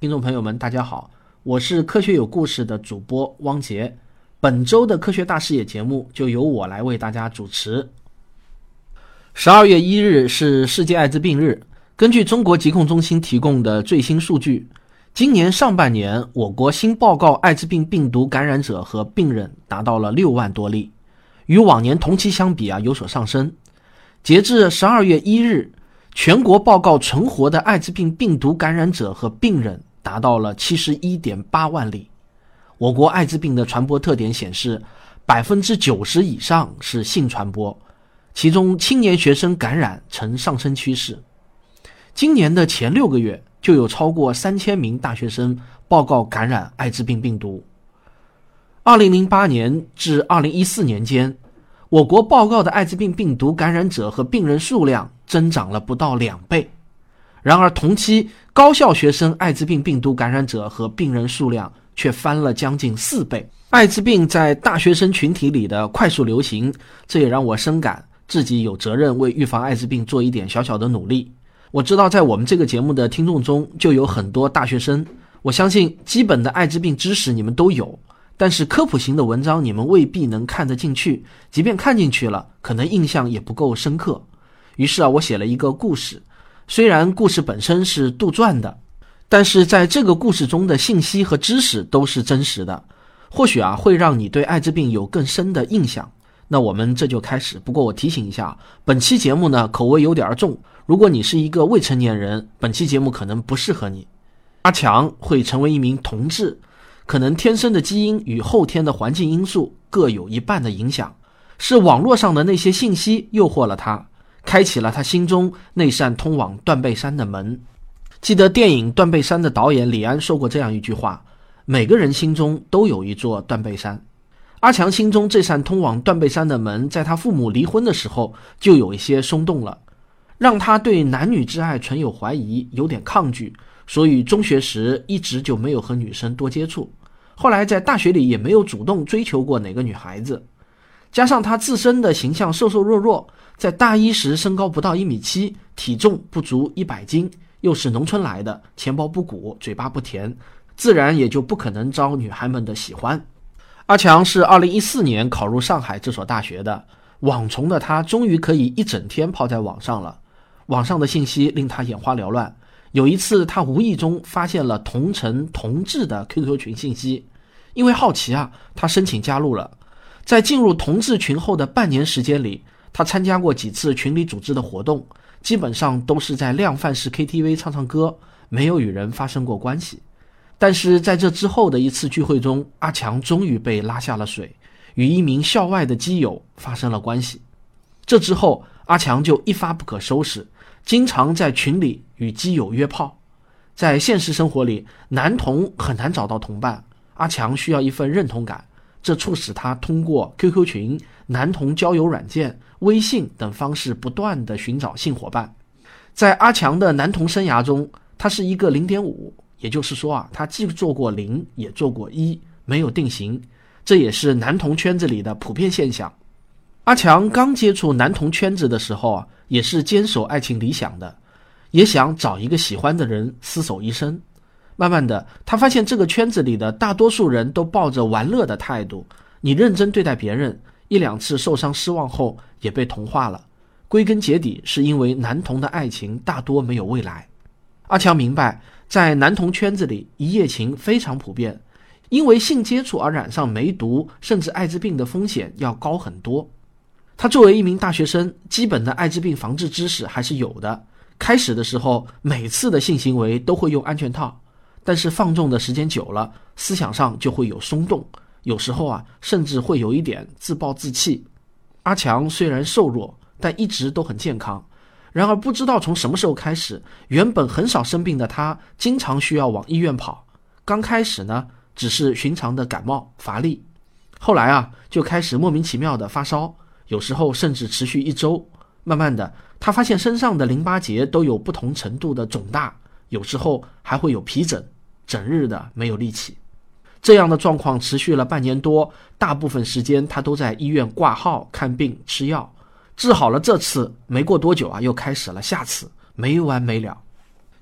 听众朋友们，大家好，我是科学有故事的主播汪杰。本周的科学大视野节目就由我来为大家主持。十二月一日是世界艾滋病日。根据中国疾控中心提供的最新数据，今年上半年我国新报告艾滋病病毒感染者和病人达到了六万多例，与往年同期相比啊有所上升。截至十二月一日。全国报告存活的艾滋病病毒感染者和病人达到了七十一点八万例。我国艾滋病的传播特点显示，百分之九十以上是性传播，其中青年学生感染呈上升趋势。今年的前六个月就有超过三千名大学生报告感染艾滋病病毒。二零零八年至二零一四年间。我国报告的艾滋病病毒感染者和病人数量增长了不到两倍，然而同期高校学生艾滋病病毒感染者和病人数量却翻了将近四倍。艾滋病在大学生群体里的快速流行，这也让我深感自己有责任为预防艾滋病做一点小小的努力。我知道在我们这个节目的听众中就有很多大学生，我相信基本的艾滋病知识你们都有。但是科普型的文章你们未必能看得进去，即便看进去了，可能印象也不够深刻。于是啊，我写了一个故事，虽然故事本身是杜撰的，但是在这个故事中的信息和知识都是真实的，或许啊会让你对艾滋病有更深的印象。那我们这就开始。不过我提醒一下，本期节目呢口味有点重，如果你是一个未成年人，本期节目可能不适合你。阿强会成为一名同志。可能天生的基因与后天的环境因素各有一半的影响，是网络上的那些信息诱惑了他，开启了他心中那扇通往断背山的门。记得电影《断背山》的导演李安说过这样一句话：“每个人心中都有一座断背山。”阿强心中这扇通往断背山的门，在他父母离婚的时候就有一些松动了，让他对男女之爱存有怀疑，有点抗拒，所以中学时一直就没有和女生多接触。后来在大学里也没有主动追求过哪个女孩子，加上他自身的形象瘦瘦弱弱，在大一时身高不到一米七，体重不足一百斤，又是农村来的，钱包不鼓，嘴巴不甜，自然也就不可能招女孩们的喜欢。阿强是二零一四年考入上海这所大学的，网虫的他终于可以一整天泡在网上了，网上的信息令他眼花缭乱。有一次，他无意中发现了同城同志的 QQ 群信息。因为好奇啊，他申请加入了。在进入同志群后的半年时间里，他参加过几次群里组织的活动，基本上都是在量贩式 KTV 唱唱歌，没有与人发生过关系。但是在这之后的一次聚会中，阿强终于被拉下了水，与一名校外的基友发生了关系。这之后，阿强就一发不可收拾，经常在群里与基友约炮。在现实生活里，男同很难找到同伴。阿强需要一份认同感，这促使他通过 QQ 群、男同交友软件、微信等方式不断的寻找性伙伴。在阿强的男同生涯中，他是一个零点五，也就是说啊，他既做过零，也做过一，没有定型。这也是男同圈子里的普遍现象。阿强刚接触男同圈子的时候啊，也是坚守爱情理想的，也想找一个喜欢的人厮守一生。慢慢的，他发现这个圈子里的大多数人都抱着玩乐的态度。你认真对待别人，一两次受伤失望后也被同化了。归根结底，是因为男童的爱情大多没有未来。阿强明白，在男童圈子里，一夜情非常普遍，因为性接触而染上梅毒甚至艾滋病的风险要高很多。他作为一名大学生，基本的艾滋病防治知识还是有的。开始的时候，每次的性行为都会用安全套。但是放纵的时间久了，思想上就会有松动，有时候啊，甚至会有一点自暴自弃。阿强虽然瘦弱，但一直都很健康。然而不知道从什么时候开始，原本很少生病的他，经常需要往医院跑。刚开始呢，只是寻常的感冒乏力，后来啊，就开始莫名其妙的发烧，有时候甚至持续一周。慢慢的，他发现身上的淋巴结都有不同程度的肿大。有时候还会有皮疹，整日的没有力气。这样的状况持续了半年多，大部分时间他都在医院挂号看病吃药。治好了这次，没过多久啊，又开始了下次，没完没了。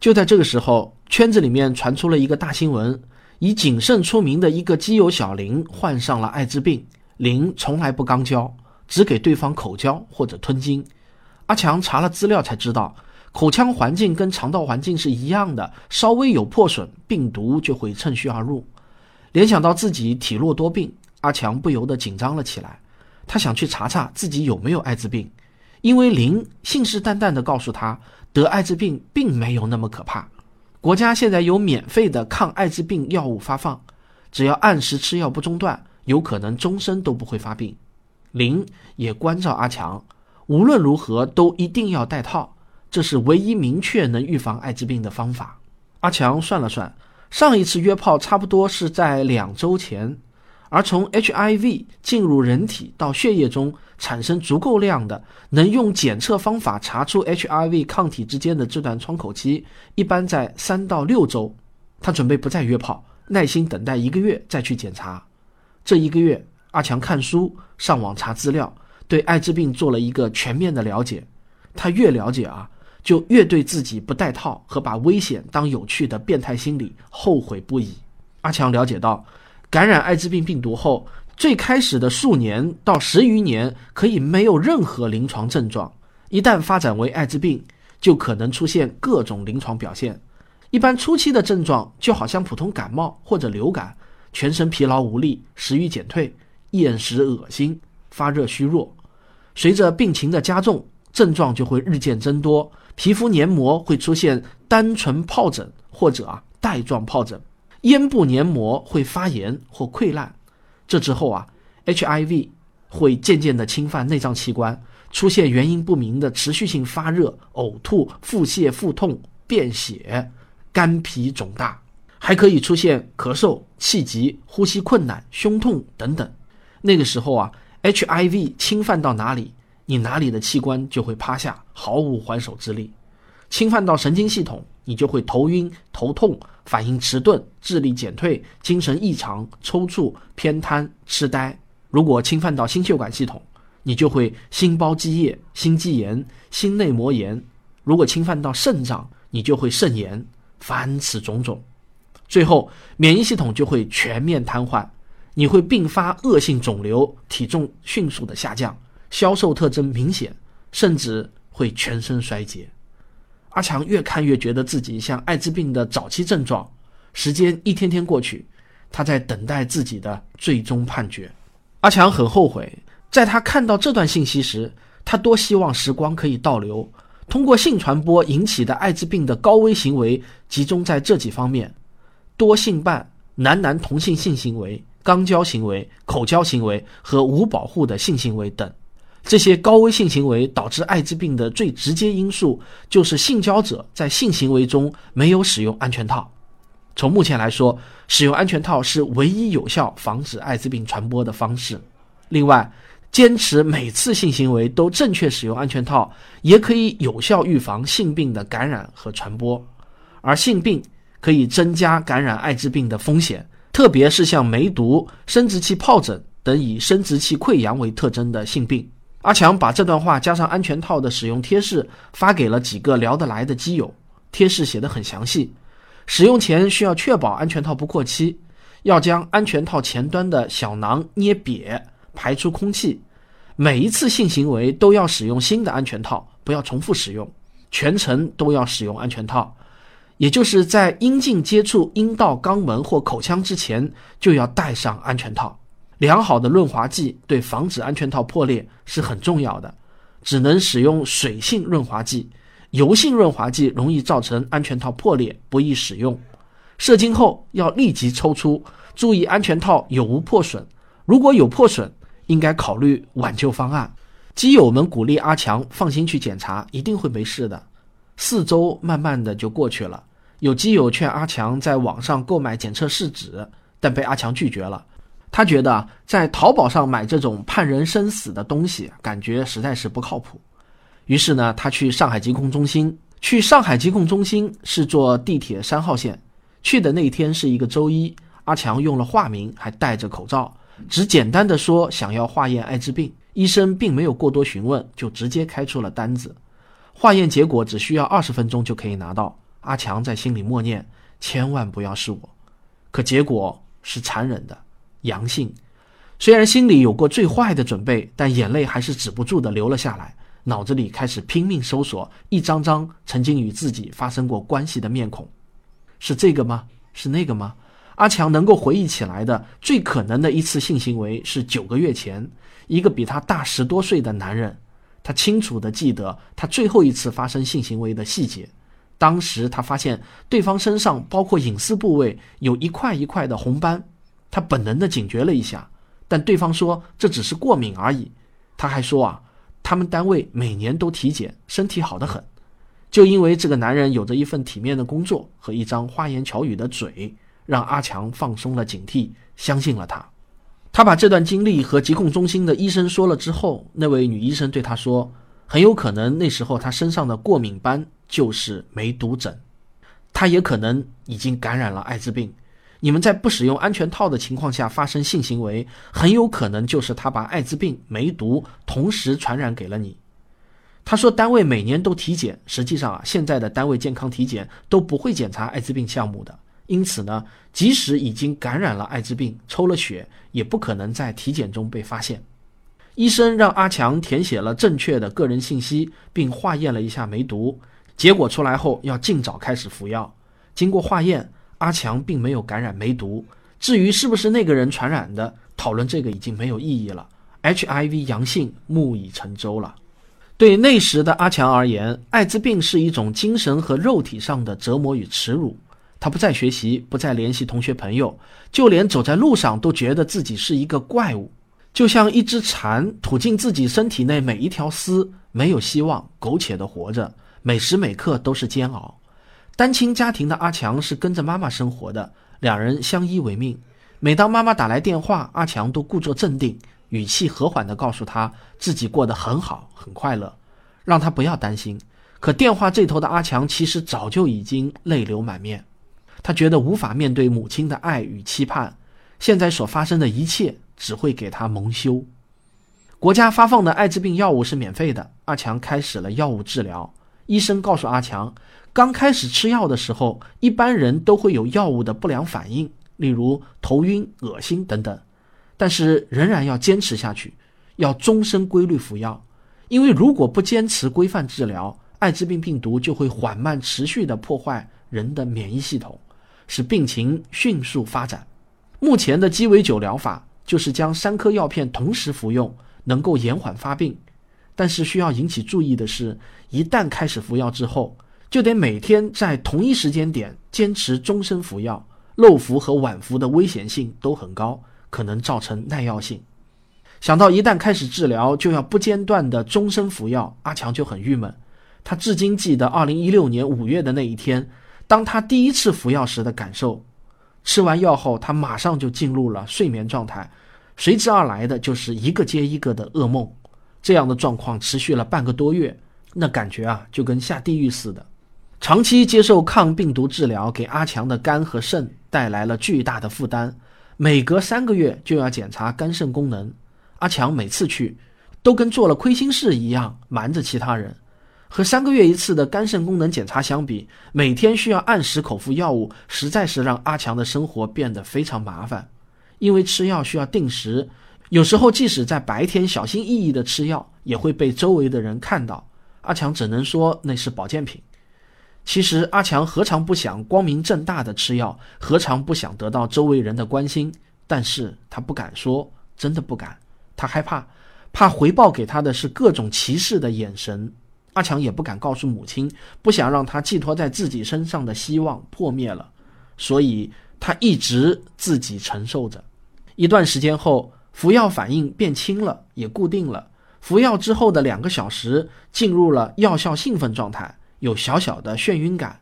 就在这个时候，圈子里面传出了一个大新闻：以谨慎出名的一个基友小林患上了艾滋病。林从来不肛交，只给对方口交或者吞精。阿强查了资料才知道，口腔环境跟肠道环境是一样的，稍微有破损，病毒就会趁虚而入。联想到自己体弱多病，阿强不由得紧张了起来。他想去查查自己有没有艾滋病，因为林信誓旦旦地告诉他，得艾滋病并没有那么可怕。国家现在有免费的抗艾滋病药物发放，只要按时吃药不中断。有可能终身都不会发病。林也关照阿强，无论如何都一定要戴套，这是唯一明确能预防艾滋病的方法。阿强算了算，上一次约炮差不多是在两周前，而从 HIV 进入人体到血液中产生足够量的，能用检测方法查出 HIV 抗体之间的这段窗口期，一般在三到六周。他准备不再约炮，耐心等待一个月再去检查。这一个月，阿强看书、上网查资料，对艾滋病做了一个全面的了解。他越了解啊，就越对自己不带套和把危险当有趣的变态心理后悔不已。阿强了解到，感染艾滋病病毒后，最开始的数年到十余年可以没有任何临床症状，一旦发展为艾滋病，就可能出现各种临床表现。一般初期的症状就好像普通感冒或者流感。全身疲劳无力，食欲减退，厌食恶心，发热虚弱。随着病情的加重，症状就会日渐增多，皮肤黏膜会出现单纯疱疹或者啊带状疱疹，咽部黏膜会发炎或溃烂。这之后啊，HIV 会渐渐的侵犯内脏器官，出现原因不明的持续性发热、呕吐、腹泻、腹痛、便血、肝脾肿大。还可以出现咳嗽、气急、呼吸困难、胸痛等等。那个时候啊，HIV 侵犯到哪里，你哪里的器官就会趴下，毫无还手之力。侵犯到神经系统，你就会头晕、头痛、反应迟钝、智力减退、精神异常、抽搐、偏瘫、痴呆。如果侵犯到心血管系统，你就会心包积液、心肌炎、心内膜炎。如果侵犯到肾脏，你就会肾炎。凡此种种。最后，免疫系统就会全面瘫痪，你会并发恶性肿瘤，体重迅速的下降，消瘦特征明显，甚至会全身衰竭。阿强越看越觉得自己像艾滋病的早期症状。时间一天天过去，他在等待自己的最终判决。阿强很后悔，在他看到这段信息时，他多希望时光可以倒流，通过性传播引起的艾滋病的高危行为集中在这几方面。多性伴、男男同性性行为、肛交行为、口交行为和无保护的性行为等，这些高危性行为导致艾滋病的最直接因素就是性交者在性行为中没有使用安全套。从目前来说，使用安全套是唯一有效防止艾滋病传播的方式。另外，坚持每次性行为都正确使用安全套，也可以有效预防性病的感染和传播，而性病。可以增加感染艾滋病的风险，特别是像梅毒、生殖器疱疹等以生殖器溃疡为特征的性病。阿强把这段话加上安全套的使用贴士发给了几个聊得来的基友，贴士写得很详细。使用前需要确保安全套不过期，要将安全套前端的小囊捏瘪，排出空气。每一次性行为都要使用新的安全套，不要重复使用，全程都要使用安全套。也就是在阴茎接触阴道肛门或口腔之前，就要戴上安全套。良好的润滑剂对防止安全套破裂是很重要的，只能使用水性润滑剂，油性润滑剂容易造成安全套破裂，不易使用。射精后要立即抽出，注意安全套有无破损。如果有破损，应该考虑挽救方案。基友们鼓励阿强放心去检查，一定会没事的。四周慢慢的就过去了，有基友劝阿强在网上购买检测试纸，但被阿强拒绝了。他觉得在淘宝上买这种判人生死的东西，感觉实在是不靠谱。于是呢，他去上海疾控中心。去上海疾控中心是坐地铁三号线。去的那天是一个周一，阿强用了化名，还戴着口罩，只简单的说想要化验艾滋病。医生并没有过多询问，就直接开出了单子。化验结果只需要二十分钟就可以拿到。阿强在心里默念：“千万不要是我。”可结果是残忍的，阳性。虽然心里有过最坏的准备，但眼泪还是止不住的流了下来，脑子里开始拼命搜索一张张曾经与自己发生过关系的面孔。是这个吗？是那个吗？阿强能够回忆起来的最可能的一次性行为是九个月前，一个比他大十多岁的男人。他清楚地记得他最后一次发生性行为的细节。当时他发现对方身上包括隐私部位有一块一块的红斑，他本能地警觉了一下，但对方说这只是过敏而已。他还说啊，他们单位每年都体检，身体好得很。就因为这个男人有着一份体面的工作和一张花言巧语的嘴，让阿强放松了警惕，相信了他。他把这段经历和疾控中心的医生说了之后，那位女医生对他说：“很有可能那时候他身上的过敏斑就是梅毒疹，他也可能已经感染了艾滋病。你们在不使用安全套的情况下发生性行为，很有可能就是他把艾滋病、梅毒同时传染给了你。”他说：“单位每年都体检，实际上啊，现在的单位健康体检都不会检查艾滋病项目的。”因此呢，即使已经感染了艾滋病，抽了血，也不可能在体检中被发现。医生让阿强填写了正确的个人信息，并化验了一下梅毒，结果出来后要尽早开始服药。经过化验，阿强并没有感染梅毒。至于是不是那个人传染的，讨论这个已经没有意义了。HIV 阳性，木已成舟了。对那时的阿强而言，艾滋病是一种精神和肉体上的折磨与耻辱。他不再学习，不再联系同学朋友，就连走在路上都觉得自己是一个怪物，就像一只蝉吐进自己身体内每一条丝，没有希望，苟且的活着，每时每刻都是煎熬。单亲家庭的阿强是跟着妈妈生活的，两人相依为命。每当妈妈打来电话，阿强都故作镇定，语气和缓地告诉她自己过得很好，很快乐，让她不要担心。可电话这头的阿强其实早就已经泪流满面。他觉得无法面对母亲的爱与期盼，现在所发生的一切只会给他蒙羞。国家发放的艾滋病药物是免费的，阿强开始了药物治疗。医生告诉阿强，刚开始吃药的时候，一般人都会有药物的不良反应，例如头晕、恶心等等，但是仍然要坚持下去，要终身规律服药，因为如果不坚持规范治疗，艾滋病病毒就会缓慢持续地破坏人的免疫系统。使病情迅速发展。目前的鸡尾酒疗法就是将三颗药片同时服用，能够延缓发病。但是需要引起注意的是，一旦开始服药之后，就得每天在同一时间点坚持终身服药。漏服和晚服的危险性都很高，可能造成耐药性。想到一旦开始治疗就要不间断的终身服药，阿强就很郁闷。他至今记得2016年5月的那一天。当他第一次服药时的感受，吃完药后，他马上就进入了睡眠状态，随之而来的就是一个接一个的噩梦。这样的状况持续了半个多月，那感觉啊，就跟下地狱似的。长期接受抗病毒治疗，给阿强的肝和肾带来了巨大的负担，每隔三个月就要检查肝肾功能。阿强每次去，都跟做了亏心事一样，瞒着其他人。和三个月一次的肝肾功能检查相比，每天需要按时口服药物，实在是让阿强的生活变得非常麻烦。因为吃药需要定时，有时候即使在白天小心翼翼的吃药，也会被周围的人看到。阿强只能说那是保健品。其实阿强何尝不想光明正大的吃药，何尝不想得到周围人的关心？但是他不敢说，真的不敢。他害怕，怕回报给他的是各种歧视的眼神。阿强也不敢告诉母亲，不想让他寄托在自己身上的希望破灭了，所以他一直自己承受着。一段时间后，服药反应变轻了，也固定了。服药之后的两个小时，进入了药效兴奋状态，有小小的眩晕感。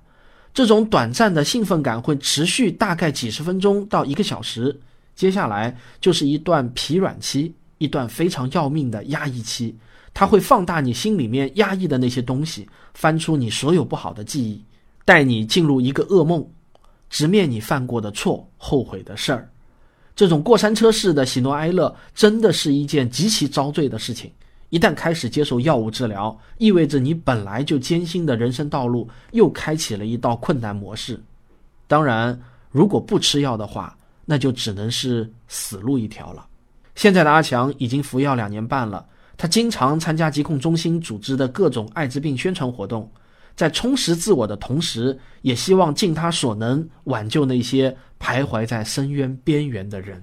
这种短暂的兴奋感会持续大概几十分钟到一个小时，接下来就是一段疲软期，一段非常要命的压抑期。它会放大你心里面压抑的那些东西，翻出你所有不好的记忆，带你进入一个噩梦，直面你犯过的错、后悔的事儿。这种过山车式的喜怒哀乐，真的是一件极其遭罪的事情，一旦开始接受药物治疗，意味着你本来就艰辛的人生道路又开启了一道困难模式。当然，如果不吃药的话，那就只能是死路一条了。现在的阿强已经服药两年半了，他经常参加疾控中心组织的各种艾滋病宣传活动，在充实自我的同时，也希望尽他所能挽救那些徘徊在深渊边缘的人。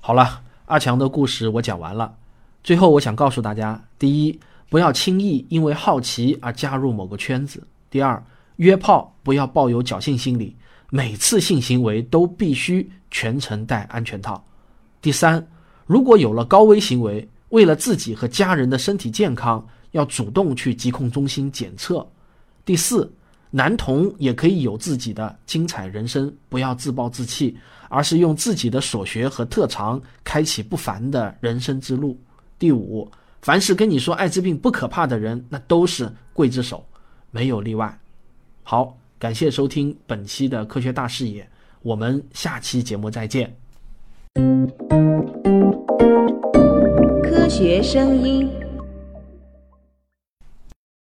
好了，阿强的故事我讲完了。最后，我想告诉大家：第一，不要轻易因为好奇而加入某个圈子；第二，约炮不要抱有侥幸心理，每次性行为都必须全程戴安全套；第三，如果有了高危行为，为了自己和家人的身体健康，要主动去疾控中心检测；第四，男童也可以有自己的精彩人生，不要自暴自弃，而是用自己的所学和特长，开启不凡的人生之路。第五，凡是跟你说艾滋病不可怕的人，那都是刽子手，没有例外。好，感谢收听本期的科学大视野，我们下期节目再见。科学声音。